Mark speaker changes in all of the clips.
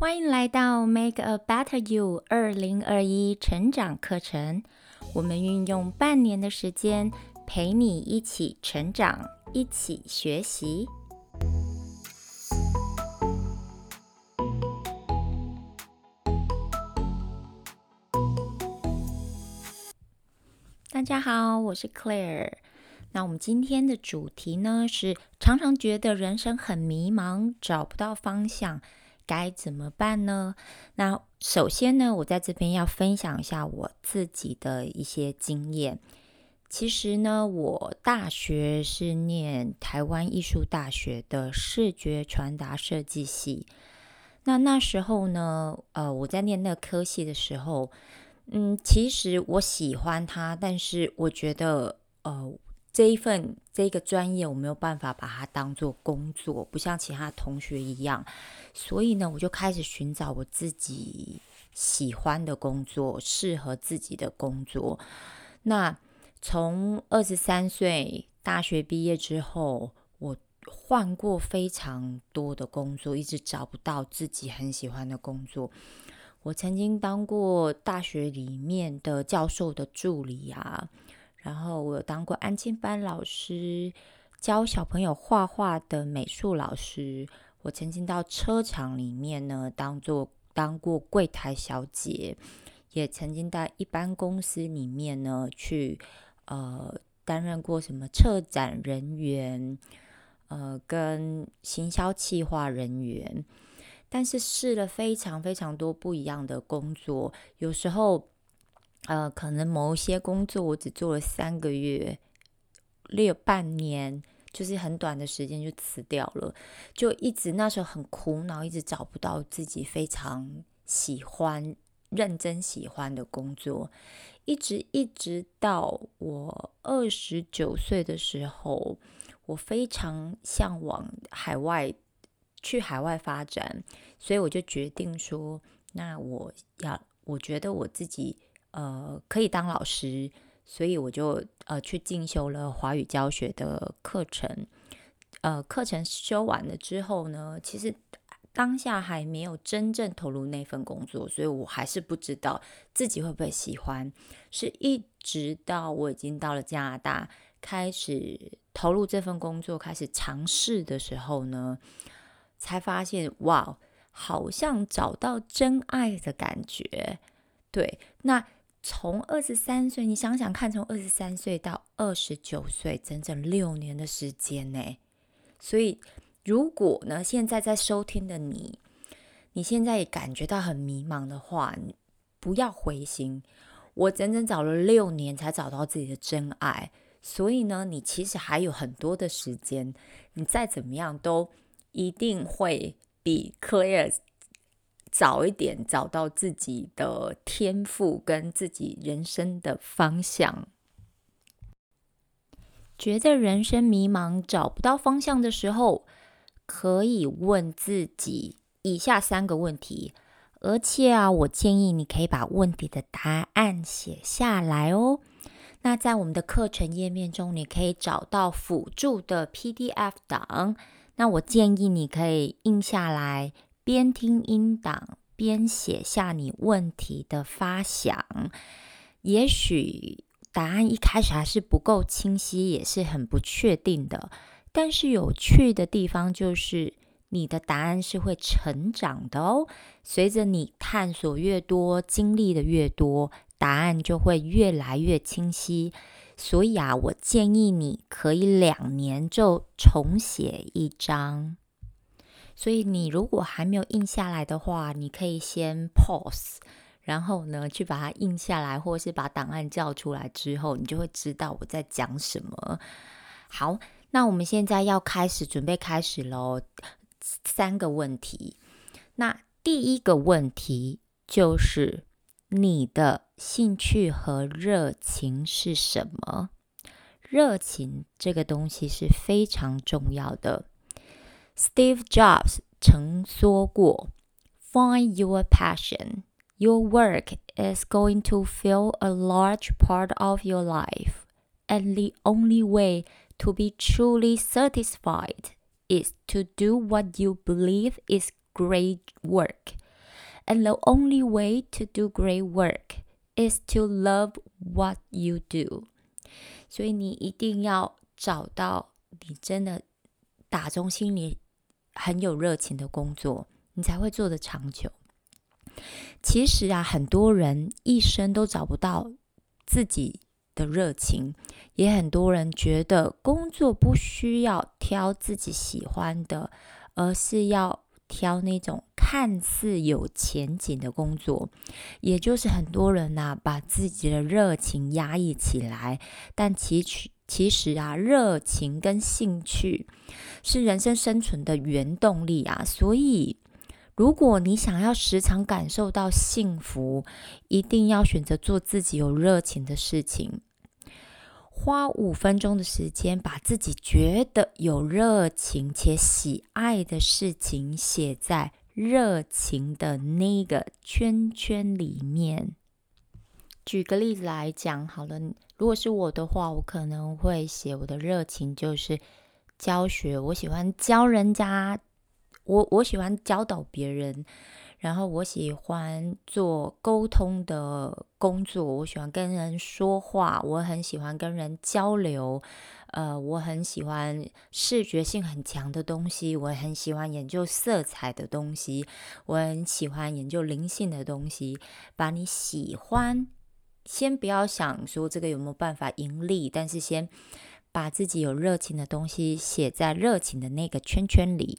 Speaker 1: 欢迎来到 Make a Better You 二零二一成长课程。我们运用半年的时间陪你一起成长，一起学习。大家好，我是 Claire。那我们今天的主题呢是常常觉得人生很迷茫，找不到方向。该怎么办呢？那首先呢，我在这边要分享一下我自己的一些经验。其实呢，我大学是念台湾艺术大学的视觉传达设计系。那那时候呢，呃，我在念那科系的时候，嗯，其实我喜欢他，但是我觉得，呃。这一份这个专业我没有办法把它当做工作，不像其他同学一样，所以呢，我就开始寻找我自己喜欢的工作，适合自己的工作。那从二十三岁大学毕业之后，我换过非常多的工作，一直找不到自己很喜欢的工作。我曾经当过大学里面的教授的助理啊。然后我有当过安静班老师，教小朋友画画的美术老师。我曾经到车厂里面呢，当做当过柜台小姐，也曾经在一般公司里面呢，去呃担任过什么策展人员，呃跟行销企划人员。但是试了非常非常多不一样的工作，有时候。呃，可能某一些工作我只做了三个月、六半年，就是很短的时间就辞掉了，就一直那时候很苦恼，一直找不到自己非常喜欢、认真喜欢的工作，一直一直到我二十九岁的时候，我非常向往海外，去海外发展，所以我就决定说，那我要，我觉得我自己。呃，可以当老师，所以我就呃去进修了华语教学的课程。呃，课程修完了之后呢，其实当下还没有真正投入那份工作，所以我还是不知道自己会不会喜欢。是一直到我已经到了加拿大，开始投入这份工作，开始尝试的时候呢，才发现哇，好像找到真爱的感觉。对，那。从二十三岁，你想想看，从二十三岁到二十九岁，整整六年的时间呢。所以，如果呢，现在在收听的你，你现在也感觉到很迷茫的话，不要灰心。我整整找了六年才找到自己的真爱，所以呢，你其实还有很多的时间，你再怎么样都一定会比 clear。早一点找到自己的天赋跟自己人生的方向。觉得人生迷茫找不到方向的时候，可以问自己以下三个问题，而且啊，我建议你可以把问题的答案写下来哦。那在我们的课程页面中，你可以找到辅助的 PDF 档，那我建议你可以印下来。边听音档，边写下你问题的发想。也许答案一开始还是不够清晰，也是很不确定的。但是有趣的地方就是，你的答案是会成长的哦。随着你探索越多，经历的越多，答案就会越来越清晰。所以啊，我建议你可以两年就重写一张。所以你如果还没有印下来的话，你可以先 pause，然后呢去把它印下来，或者是把档案叫出来之后，你就会知道我在讲什么。好，那我们现在要开始准备开始喽。三个问题，那第一个问题就是你的兴趣和热情是什么？热情这个东西是非常重要的。Steve Jobs 曾说过：“Find your passion. Your work is going to fill a large part of your life, and the only way to be truly satisfied is to do what you believe is great work. And the only way to do great work is to love what you do.” 所以你一定要找到你真的打中心里很有热情的工作，你才会做得长久。其实啊，很多人一生都找不到自己的热情，也很多人觉得工作不需要挑自己喜欢的，而是要挑那种看似有前景的工作。也就是很多人呐，把自己的热情压抑起来，但其实。其实啊，热情跟兴趣是人生生存的原动力啊。所以，如果你想要时常感受到幸福，一定要选择做自己有热情的事情。花五分钟的时间，把自己觉得有热情且喜爱的事情写在热情的那个圈圈里面。举个例子来讲好了，如果是我的话，我可能会写我的热情就是教学，我喜欢教人家，我我喜欢教导别人，然后我喜欢做沟通的工作，我喜欢跟人说话，我很喜欢跟人交流，呃，我很喜欢视觉性很强的东西，我很喜欢研究色彩的东西，我很喜欢研究灵性的东西，把你喜欢。先不要想说这个有没有办法盈利，但是先把自己有热情的东西写在热情的那个圈圈里。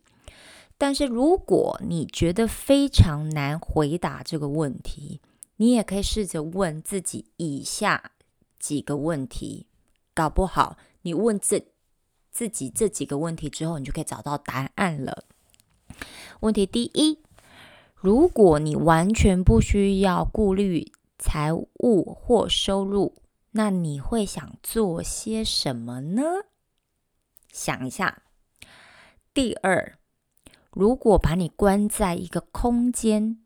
Speaker 1: 但是如果你觉得非常难回答这个问题，你也可以试着问自己以下几个问题，搞不好你问自自己这几个问题之后，你就可以找到答案了。问题第一，如果你完全不需要顾虑。财务或收入，那你会想做些什么呢？想一下。第二，如果把你关在一个空间，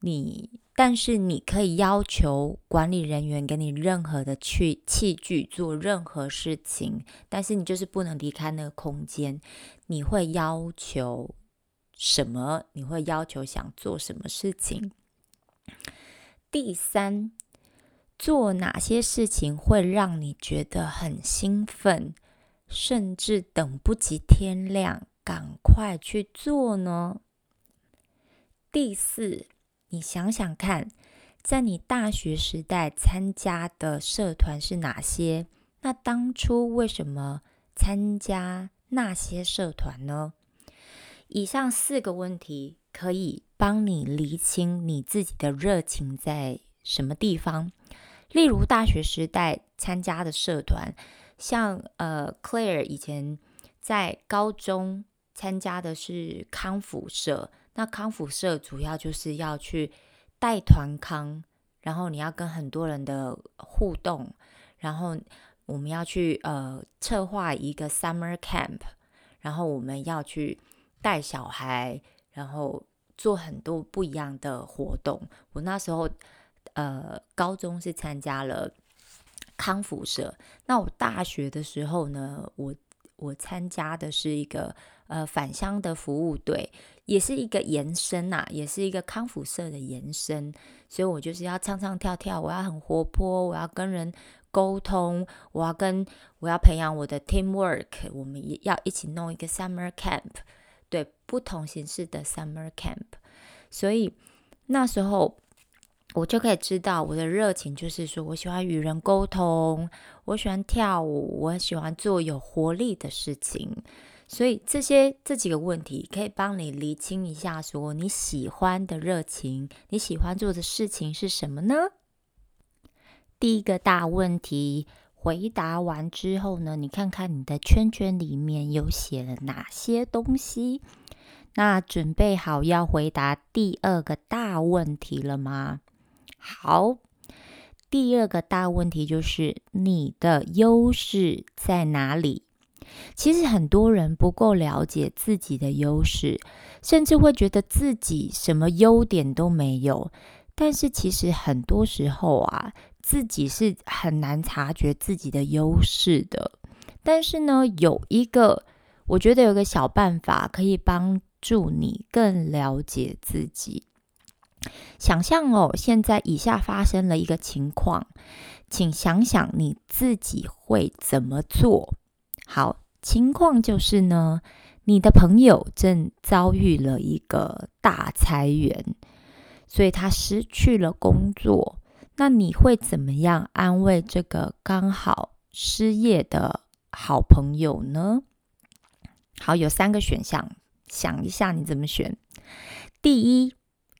Speaker 1: 你但是你可以要求管理人员给你任何的去器具做任何事情，但是你就是不能离开那个空间，你会要求什么？你会要求想做什么事情？第三，做哪些事情会让你觉得很兴奋，甚至等不及天亮，赶快去做呢？第四，你想想看，在你大学时代参加的社团是哪些？那当初为什么参加那些社团呢？以上四个问题。可以帮你厘清你自己的热情在什么地方，例如大学时代参加的社团，像呃，Clare 以前在高中参加的是康复社，那康复社主要就是要去带团康，然后你要跟很多人的互动，然后我们要去呃策划一个 summer camp，然后我们要去带小孩。然后做很多不一样的活动。我那时候，呃，高中是参加了康复社。那我大学的时候呢，我我参加的是一个呃返乡的服务队，也是一个延伸呐，也是一个康复社的延伸。所以我就是要唱唱跳跳，我要很活泼，我要跟人沟通，我要跟我要培养我的 teamwork。我们也要一起弄一个 summer camp。对不同形式的 summer camp，所以那时候我就可以知道我的热情就是说我喜欢与人沟通，我喜欢跳舞，我喜欢做有活力的事情。所以这些这几个问题可以帮你厘清一下，说你喜欢的热情，你喜欢做的事情是什么呢？第一个大问题。回答完之后呢，你看看你的圈圈里面有写了哪些东西？那准备好要回答第二个大问题了吗？好，第二个大问题就是你的优势在哪里？其实很多人不够了解自己的优势，甚至会觉得自己什么优点都没有。但是其实很多时候啊。自己是很难察觉自己的优势的，但是呢，有一个我觉得有个小办法可以帮助你更了解自己。想象哦，现在以下发生了一个情况，请想想你自己会怎么做？好，情况就是呢，你的朋友正遭遇了一个大裁员，所以他失去了工作。那你会怎么样安慰这个刚好失业的好朋友呢？好，有三个选项，想一下你怎么选。第一，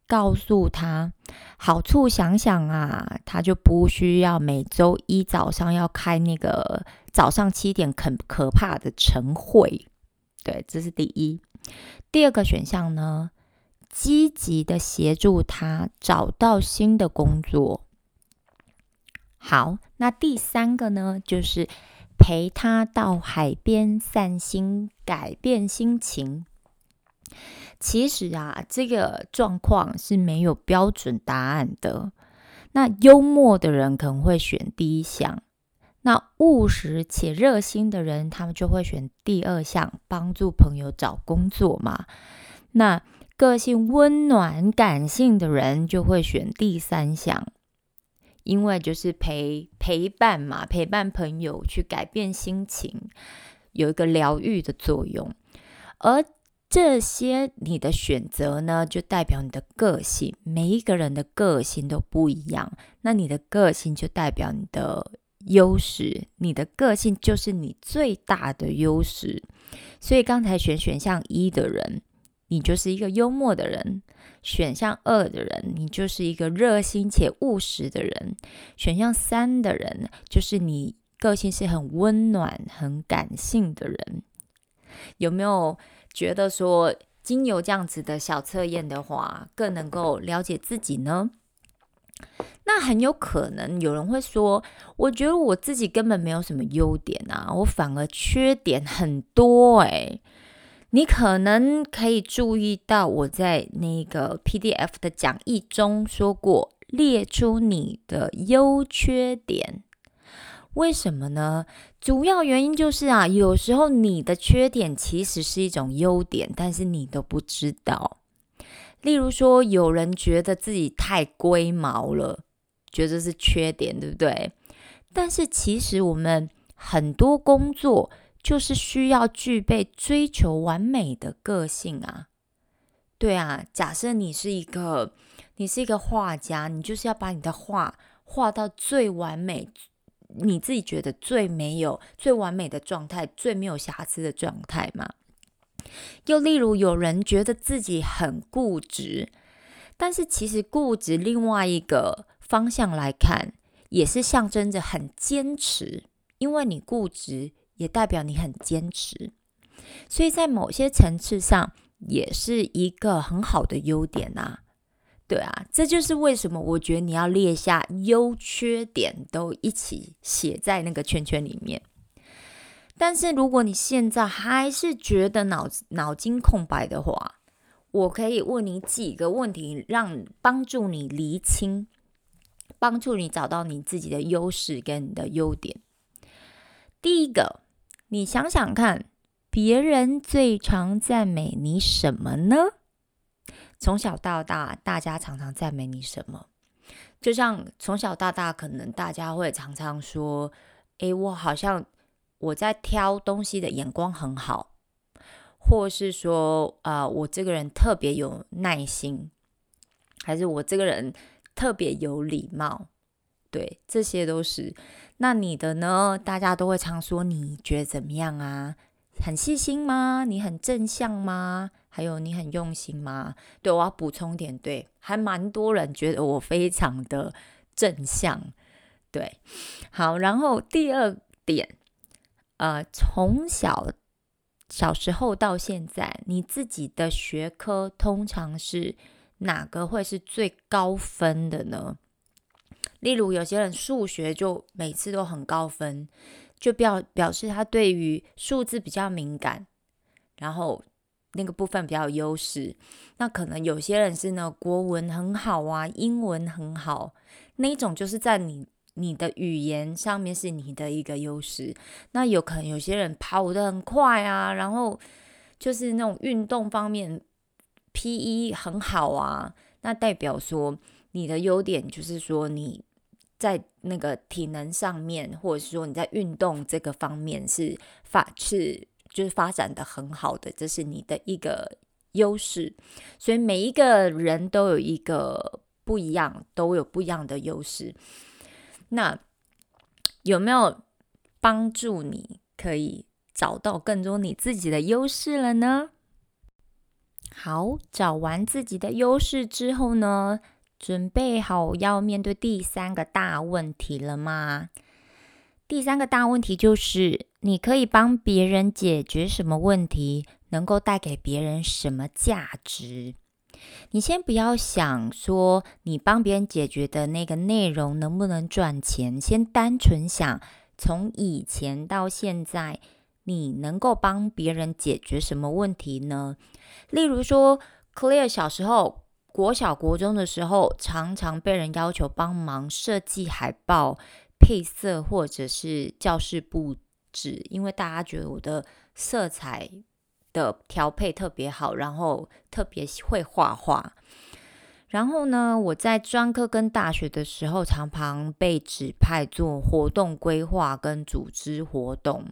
Speaker 1: 告诉他好处，想想啊，他就不需要每周一早上要开那个早上七点可可怕的晨会。对，这是第一。第二个选项呢，积极的协助他找到新的工作。好，那第三个呢，就是陪他到海边散心，改变心情。其实啊，这个状况是没有标准答案的。那幽默的人可能会选第一项，那务实且热心的人，他们就会选第二项，帮助朋友找工作嘛。那个性温暖、感性的人，就会选第三项。因为就是陪陪伴嘛，陪伴朋友去改变心情，有一个疗愈的作用。而这些你的选择呢，就代表你的个性。每一个人的个性都不一样，那你的个性就代表你的优势，你的个性就是你最大的优势。所以刚才选选项一的人。你就是一个幽默的人，选项二的人，你就是一个热心且务实的人，选项三的人就是你个性是很温暖、很感性的人。有没有觉得说经由这样子的小测验的话，更能够了解自己呢？那很有可能有人会说，我觉得我自己根本没有什么优点啊，我反而缺点很多诶。你可能可以注意到，我在那个 PDF 的讲义中说过，列出你的优缺点。为什么呢？主要原因就是啊，有时候你的缺点其实是一种优点，但是你都不知道。例如说，有人觉得自己太龟毛了，觉得是缺点，对不对？但是其实我们很多工作。就是需要具备追求完美的个性啊，对啊。假设你是一个，你是一个画家，你就是要把你的画画到最完美，你自己觉得最没有最完美的状态，最没有瑕疵的状态嘛。又例如有人觉得自己很固执，但是其实固执另外一个方向来看，也是象征着很坚持，因为你固执。也代表你很坚持，所以在某些层次上也是一个很好的优点呐，对啊，这就是为什么我觉得你要列下优缺点都一起写在那个圈圈里面。但是如果你现在还是觉得脑脑筋空白的话，我可以问你几个问题，让帮助你厘清，帮助你找到你自己的优势跟你的优点。第一个。你想想看，别人最常赞美你什么呢？从小到大，大家常常赞美你什么？就像从小到大，可能大家会常常说：“诶，我好像我在挑东西的眼光很好，或是说啊，我这个人特别有耐心，还是我这个人特别有礼貌。”对，这些都是。那你的呢？大家都会常说，你觉得怎么样啊？很细心吗？你很正向吗？还有，你很用心吗？对，我要补充点。对，还蛮多人觉得我非常的正向。对，好。然后第二点，呃，从小小时候到现在，你自己的学科通常是哪个会是最高分的呢？例如有些人数学就每次都很高分，就表表示他对于数字比较敏感，然后那个部分比较优势。那可能有些人是呢国文很好啊，英文很好，那一种就是在你你的语言上面是你的一个优势。那有可能有些人跑得很快啊，然后就是那种运动方面，P.E. 很好啊，那代表说你的优点就是说你。在那个体能上面，或者是说你在运动这个方面是发是就是发展的很好的，这是你的一个优势。所以每一个人都有一个不一样，都有不一样的优势。那有没有帮助你可以找到更多你自己的优势了呢？好，找完自己的优势之后呢？准备好要面对第三个大问题了吗？第三个大问题就是：你可以帮别人解决什么问题，能够带给别人什么价值？你先不要想说你帮别人解决的那个内容能不能赚钱，先单纯想从以前到现在，你能够帮别人解决什么问题呢？例如说，Clear 小时候。国小、国中的时候，常常被人要求帮忙设计海报配色，或者是教室布置，因为大家觉得我的色彩的调配特别好，然后特别会画画。然后呢，我在专科跟大学的时候，常常被指派做活动规划跟组织活动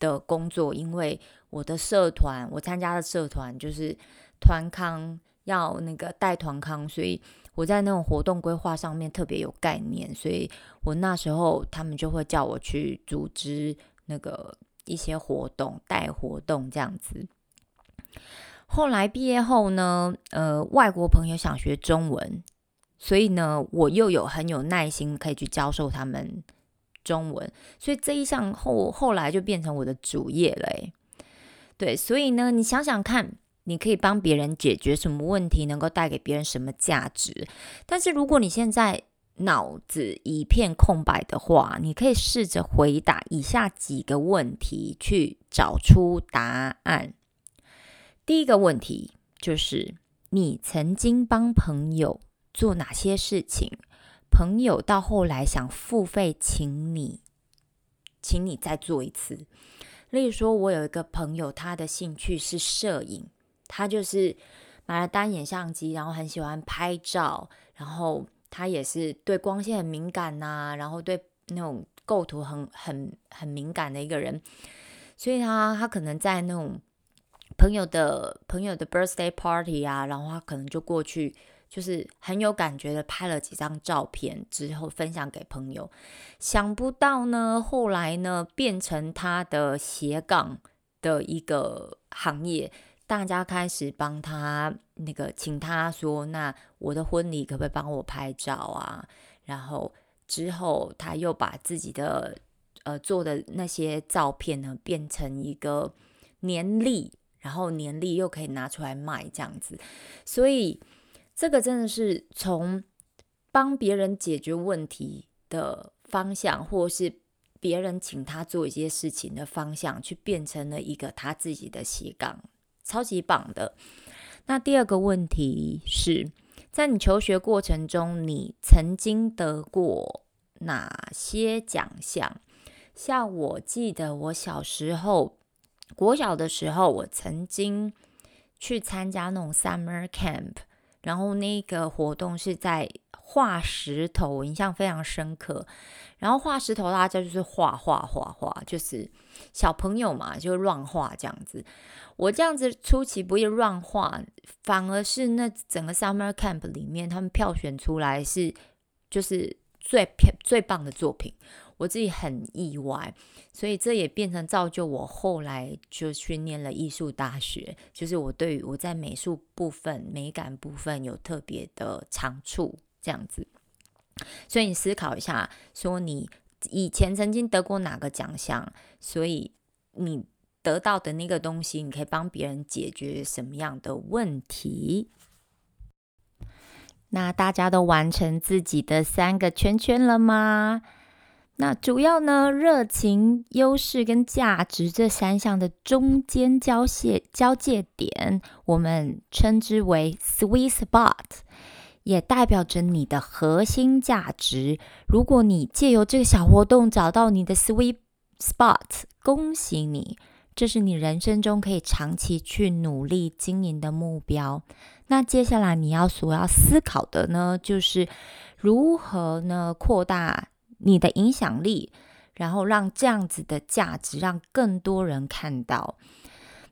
Speaker 1: 的工作，因为我的社团，我参加的社团就是团康。要那个带团康，所以我在那种活动规划上面特别有概念，所以我那时候他们就会叫我去组织那个一些活动，带活动这样子。后来毕业后呢，呃，外国朋友想学中文，所以呢，我又有很有耐心可以去教授他们中文，所以这一项后后来就变成我的主业了。对，所以呢，你想想看。你可以帮别人解决什么问题，能够带给别人什么价值？但是如果你现在脑子一片空白的话，你可以试着回答以下几个问题，去找出答案。第一个问题就是：你曾经帮朋友做哪些事情？朋友到后来想付费请你，请你再做一次。例如说，我有一个朋友，他的兴趣是摄影。他就是买了单眼相机，然后很喜欢拍照，然后他也是对光线很敏感呐，然后对那种构图很很很敏感的一个人，所以他他可能在那种朋友的朋友的 birthday party 啊，然后他可能就过去，就是很有感觉的拍了几张照片之后分享给朋友，想不到呢，后来呢变成他的斜杠的一个行业。大家开始帮他那个请他说，那我的婚礼可不可以帮我拍照啊？然后之后他又把自己的呃做的那些照片呢，变成一个年历，然后年历又可以拿出来卖这样子。所以这个真的是从帮别人解决问题的方向，或是别人请他做一些事情的方向，去变成了一个他自己的斜杠。超级棒的。那第二个问题是，在你求学过程中，你曾经得过哪些奖项？像我记得，我小时候国小的时候，我曾经去参加那种 summer camp。然后那个活动是在画石头，我印象非常深刻。然后画石头，大家就是画画画画，就是小朋友嘛，就乱画这样子。我这样子出其不意乱画，反而是那整个 summer camp 里面，他们票选出来是就是最漂最棒的作品。我自己很意外，所以这也变成造就我后来就去念了艺术大学，就是我对于我在美术部分、美感部分有特别的长处这样子。所以你思考一下，说你以前曾经得过哪个奖项，所以你得到的那个东西，你可以帮别人解决什么样的问题？那大家都完成自己的三个圈圈了吗？那主要呢，热情、优势跟价值这三项的中间交界交界点，我们称之为 sweet spot，也代表着你的核心价值。如果你借由这个小活动找到你的 sweet spot，恭喜你，这是你人生中可以长期去努力经营的目标。那接下来你要所要思考的呢，就是如何呢扩大。你的影响力，然后让这样子的价值让更多人看到。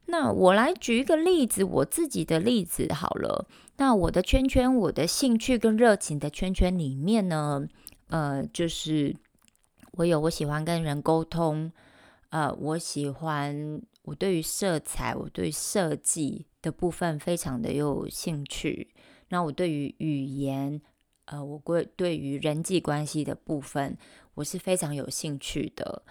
Speaker 1: 那我来举一个例子，我自己的例子好了。那我的圈圈，我的兴趣跟热情的圈圈里面呢，呃，就是我有我喜欢跟人沟通，呃，我喜欢我对于色彩，我对设计的部分非常的有兴趣。那我对于语言。呃，我对对于人际关系的部分，我是非常有兴趣的。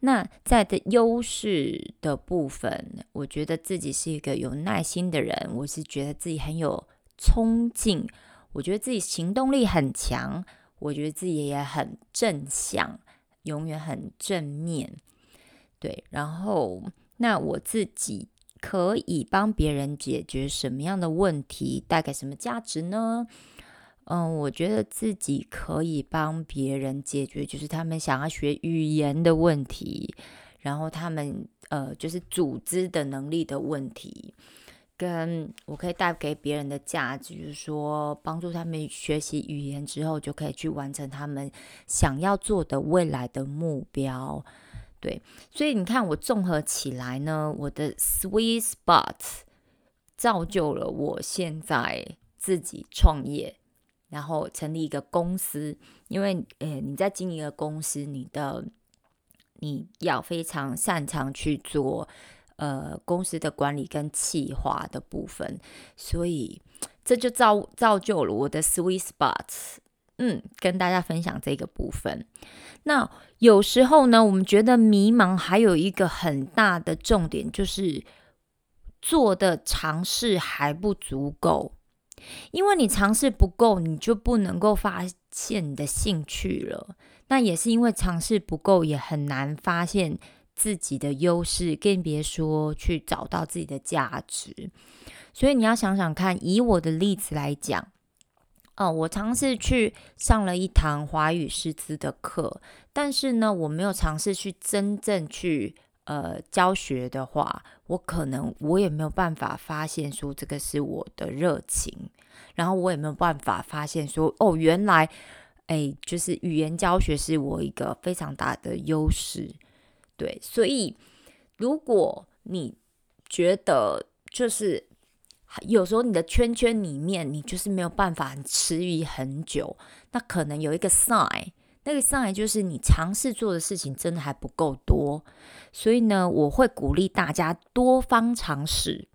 Speaker 1: 那在的优势的部分，我觉得自己是一个有耐心的人，我是觉得自己很有冲劲，我觉得自己行动力很强，我觉得自己也很正向，永远很正面对。然后，那我自己可以帮别人解决什么样的问题，带给什么价值呢？嗯，我觉得自己可以帮别人解决，就是他们想要学语言的问题，然后他们呃，就是组织的能力的问题，跟我可以带给别人的价值，就是说帮助他们学习语言之后，就可以去完成他们想要做的未来的目标。对，所以你看，我综合起来呢，我的 sweet spot 造就了我现在自己创业。然后成立一个公司，因为呃，你在经营一个公司，你的你要非常擅长去做呃公司的管理跟企划的部分，所以这就造造就了我的 sweet spot。嗯，跟大家分享这个部分。那有时候呢，我们觉得迷茫，还有一个很大的重点就是做的尝试还不足够。因为你尝试不够，你就不能够发现你的兴趣了。那也是因为尝试不够，也很难发现自己的优势，更别说去找到自己的价值。所以你要想想看，以我的例子来讲，哦，我尝试去上了一堂华语师资的课，但是呢，我没有尝试去真正去。呃，教学的话，我可能我也没有办法发现说这个是我的热情，然后我也没有办法发现说哦，原来，哎，就是语言教学是我一个非常大的优势，对，所以如果你觉得就是有时候你的圈圈里面你就是没有办法持疑很久，那可能有一个 sign。那个上来就是你尝试做的事情真的还不够多，所以呢，我会鼓励大家多方尝试，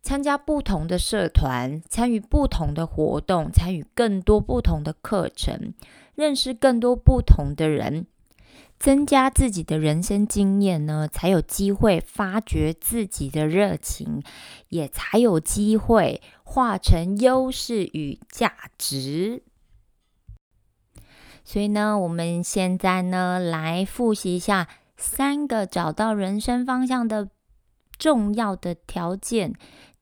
Speaker 1: 参加不同的社团，参与不同的活动，参与更多不同的课程，认识更多不同的人，增加自己的人生经验呢，才有机会发掘自己的热情，也才有机会化成优势与价值。所以呢，我们现在呢来复习一下三个找到人生方向的重要的条件。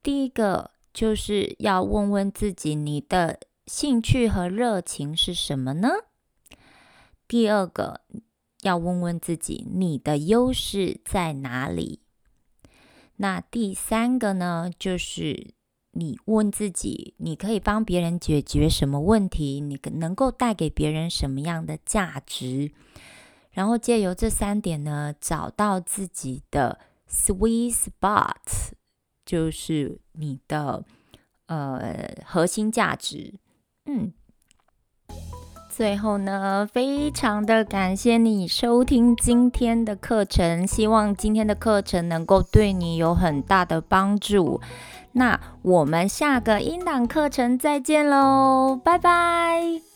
Speaker 1: 第一个就是要问问自己，你的兴趣和热情是什么呢？第二个要问问自己，你的优势在哪里？那第三个呢，就是。你问自己，你可以帮别人解决什么问题？你能够带给别人什么样的价值？然后借由这三点呢，找到自己的 sweet spot，就是你的呃核心价值。嗯，最后呢，非常的感谢你收听今天的课程，希望今天的课程能够对你有很大的帮助。那我们下个英档课程再见喽，拜拜。